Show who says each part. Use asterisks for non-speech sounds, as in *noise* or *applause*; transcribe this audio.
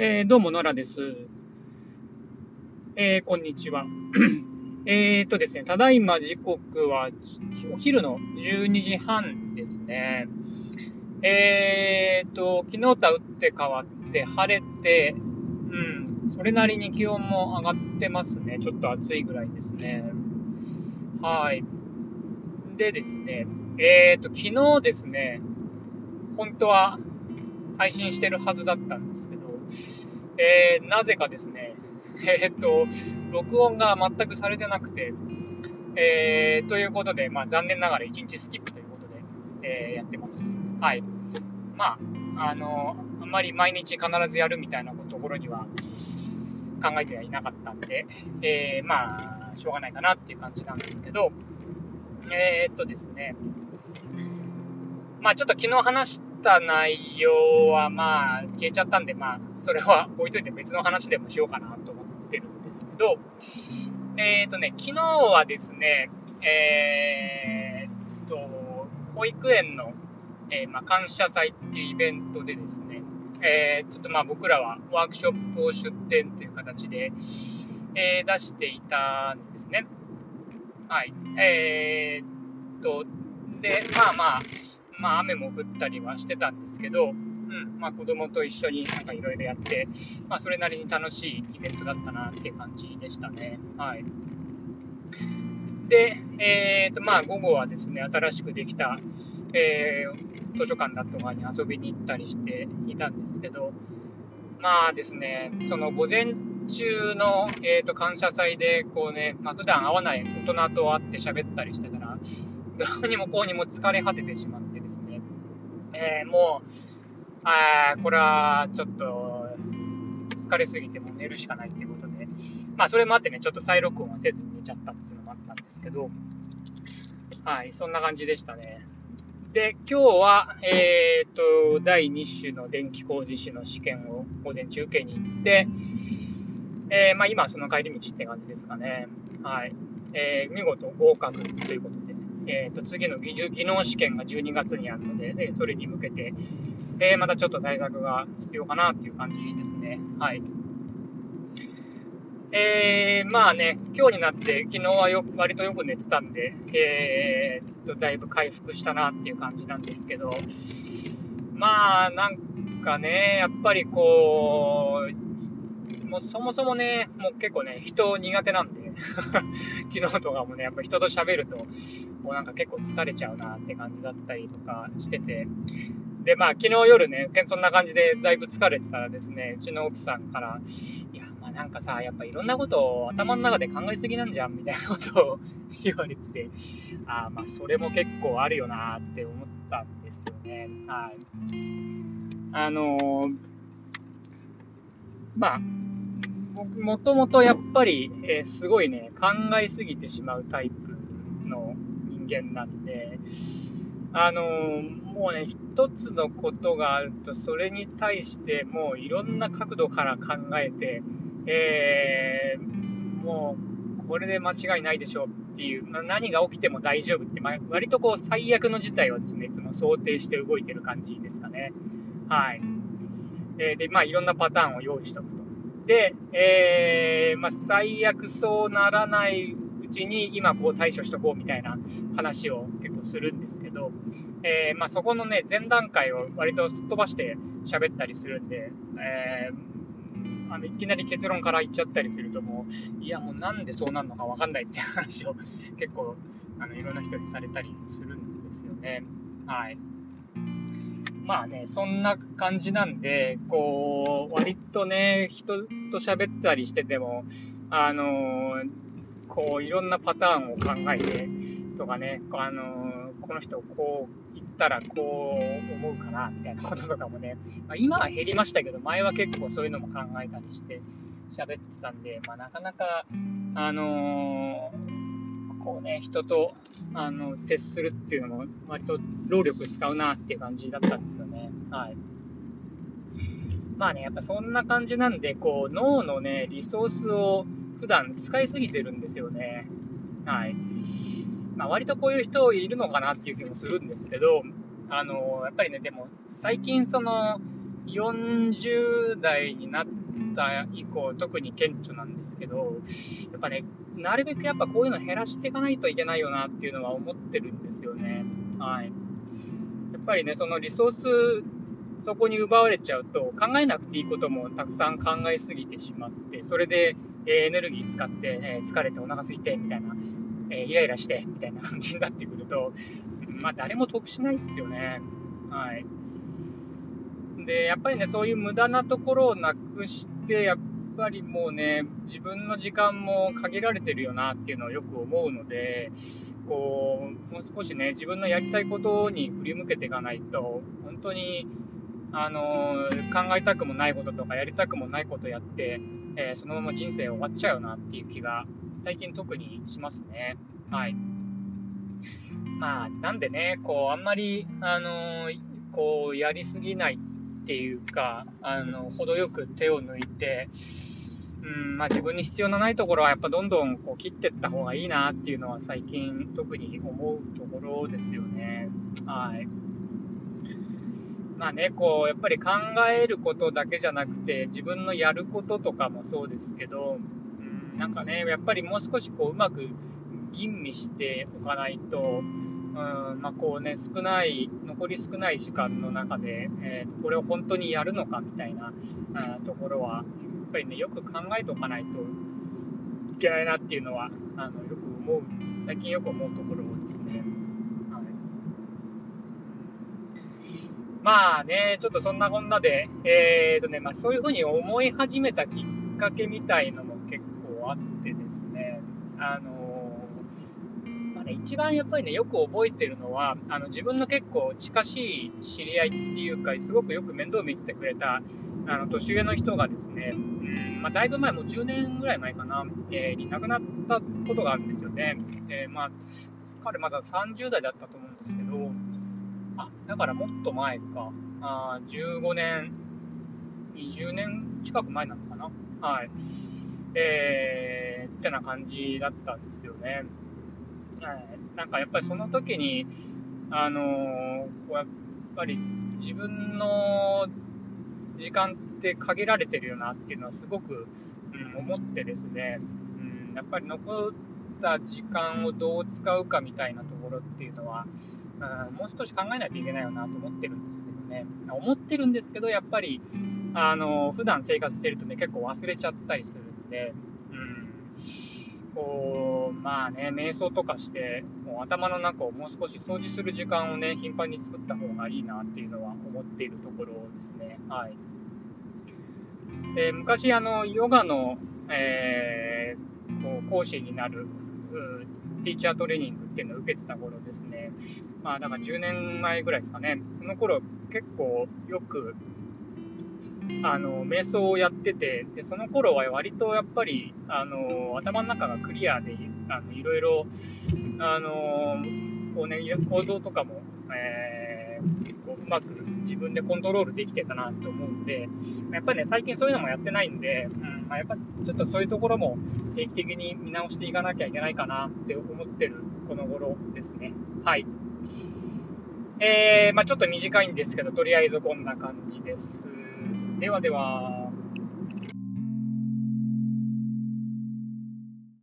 Speaker 1: えー、どうも、ノラです。えー、こんにちは。*clears throat* えっとですね、ただいま時刻はお昼の12時半ですね。えーと、昨日とは打って変わって晴れて、うん、それなりに気温も上がってますね。ちょっと暑いぐらいですね。はい。でですね、えーと、昨日ですね、本当は配信してるはずだったんですけど、えー、なぜかですね、*laughs* えー、っと、録音が全くされてなくて、えー、ということで、まあ、残念ながら1日スキップということで、え、やってます。はい。まあ、あの、あんまり毎日必ずやるみたいなところには考えてはいなかったんで、え、まあ、しょうがないかなっていう感じなんですけど、え、っとですね、まあちょっと昨日話した内容はまあ消えちゃったんで、まあそれは置いといて別の話でもしようかなと思ってるんですけど、えっ、ー、とね、昨日はですね、えー、っと、保育園の、えー、まあ、感謝祭っていうイベントでですね、えー、ちょっとまあ僕らはワークショップを出展という形で、えー、出していたんですね。はい。えー、っと、で、まあまあ、まあ雨も降ったりはしてたんですけど、うん、まあ子供と一緒になんかいろいろやって、まあそれなりに楽しいイベントだったなって感じでしたね。はい。で、えっ、ー、と、まあ午後はですね、新しくできた、えー、図書館だとかに遊びに行ったりしていたんですけど、まあですね、その午前中の、えーと、感謝祭で、こうね、まあ、普段会わない大人と会って喋ったりしてたら、どうにもこうにも疲れ果ててしまってですね、えー、もう、あこれはちょっと疲れすぎても寝るしかないっていうことで、まあそれもあってね、ちょっと再録音はせずに寝ちゃったっていうのもあったんですけど、はい、そんな感じでしたね。で、今日は、えっ、と、第2種の電気工事士の試験を午前中受けに行って、えー、まあ今その帰り道って感じですかね。はい。えー、見事合格ということで、えー、と次の技術技能試験が12月にあるので、えそれに向けて、えー、またちょっと対策が必要かなっていう感じですね。はい。えー、まあね、今日になって昨日はよ割とよく寝てたんで、えー、とだいぶ回復したなっていう感じなんですけど、まあなんかね、やっぱりこう、もうそもそもね、もう結構ね、人苦手なんで *laughs* 昨日とかもね、やっぱ人と喋ると、もうなんか結構疲れちゃうなって感じだったりとかしてて、で、まあ昨日夜ね、そんな感じでだいぶ疲れてたらですね、うちの奥さんから、いや、まあなんかさ、やっぱいろんなことを頭の中で考えすぎなんじゃんみたいなことを言われてて、ああ、まあそれも結構あるよなって思ったんですよね。はい。あのー、まあ、もともとやっぱり、えー、すごいね、考えすぎてしまうタイプの人間なんで、あの、もうね、一つのことがあると、それに対してもういろんな角度から考えて、えー、もうこれで間違いないでしょうっていう、まあ、何が起きても大丈夫って、まあ、割とこう最悪の事態をですね、いつも想定して動いてる感じですかね。はい。えー、で、まあいろんなパターンを用意しておくと。で、えー、まあ、最悪そうならないうちに今こう対処しとこうみたいな話を結構するんですけど、えー、まあ、そこのね、前段階を割とすっ飛ばして喋ったりするんで、えー、あのいきなり結論から言っちゃったりするともう、いやもうなんでそうなるのかわかんないっていう話を結構あのいろんな人にされたりするんですよね。はい。まあね、そんな感じなんで、こう、割とね、人と喋ったりしてても、あのこう、いろんなパターンを考えて、とかね、あのこの人こう言ったらこう思うかな、みたいなこととかもね、まあ、今は減りましたけど、前は結構そういうのも考えたりして喋ってたんで、まあ、なかなか、あのーこうね、人とあの接するっていうのも割と労力使うなっていう感じだったんですよね。はい。まあね、やっぱそんな感じなんで、こう、脳のね、リソースを普段使いすぎてるんですよね。はい。まあ割とこういう人いるのかなっていう気もするんですけど、あの、やっぱりね、でも最近その、40代になった以降、特に顕著なんですけど、やっぱね、なるべくやっぱこういうの減らしていかないといけないよなっていうのは思ってるんですよね。はい。やっぱりね、そのリソース、そこに奪われちゃうと、考えなくていいこともたくさん考えすぎてしまって、それで、エネルギー使って、え疲れてお腹空いて、みたいな、えイライラして、みたいな感じになってくると、*laughs* まあ誰も得しないですよね。はい。で、やっぱりね、そういう無駄なところをなくして、やっぱりもうね、自分の時間も限られてるよなっていうのをよく思うので、こう、もう少しね、自分のやりたいことに振り向けていかないと、本当に、あの考えたくもないこととかやりたくもないことやって、えー、そのまま人生終わっちゃうよなっていう気が最近特にしますね。はい。まあ、なんでね、こう、あんまり、あのこう、やりすぎないっていうか、あの、程よく手を抜いて、うん、まあ自分に必要のないところはやっぱどんどんこう切っていった方がいいなっていうのは最近特に思うところですよね。はい。まあね、こう、やっぱり考えることだけじゃなくて、自分のやることとかもそうですけど、うん、なんかね、やっぱりもう少しこう、うまく吟味しておかないと、うんまあ、こうね、少ない、残り少ない時間の中で、えー、これを本当にやるのかみたいなあところは、やっぱりね、よく考えておかないといけないなっていうのは、あのよく思う、最近よく思うところですね。はい、まあね、ちょっとそんなこんなで、えーとねまあ、そういうふうに思い始めたきっかけみたいのも結構あってですね、あのまね、一番やっぱりね、よく覚えてるのは、あの自分の結構近しい知り合いっていうか、すごくよく面倒見ててくれた、あの年上の人がですね、うんまあ、だいぶ前、もう10年ぐらい前かな、えー、に亡くなったことがあるんですよね。えー、まあ、彼まだ30代だったと思うんですけど、からもっと前か、あ15年、20年近く前なのかな。はい。えー、ってな感じだったんですよね。はい、なんかやっぱりその時に、あのー、やっぱり自分の時間って限られてるよなっていうのはすごく、うん、思ってですね、うん、やっぱり残った時間をどう使うかみたいなところっていうのは、うん、もう少し考えないといけないよなと思ってるんですけどね、思ってるんですけど、やっぱり、あの、普段生活してるとね、結構忘れちゃったりするんで、うん、こう、まあね、瞑想とかして、もう頭の中をもう少し掃除する時間をね、頻繁に作った方がいいなっていうのは思っているところですね。はい。で昔、あの、ヨガの、えー、こう講師になる、ティーチャートレーニングっていうのを受けてた頃ですね。まあ、だから10年前ぐらいですかね。その頃、結構よく、あの、瞑想をやってて、で、その頃は割とやっぱり、あの、頭の中がクリアで、あの、いろいろ、あの、こうね、行動とかも、えー、こううまく自分でコントロールできてたなと思うんで、やっぱりね、最近そういうのもやってないんで、うんまあ、やっぱちょっとそういうところも定期的に見直していかなきゃいけないかなって思ってるこの頃ですね。はい。えー、まあちょっと短いんですけど、とりあえずこんな感じです。ではでは。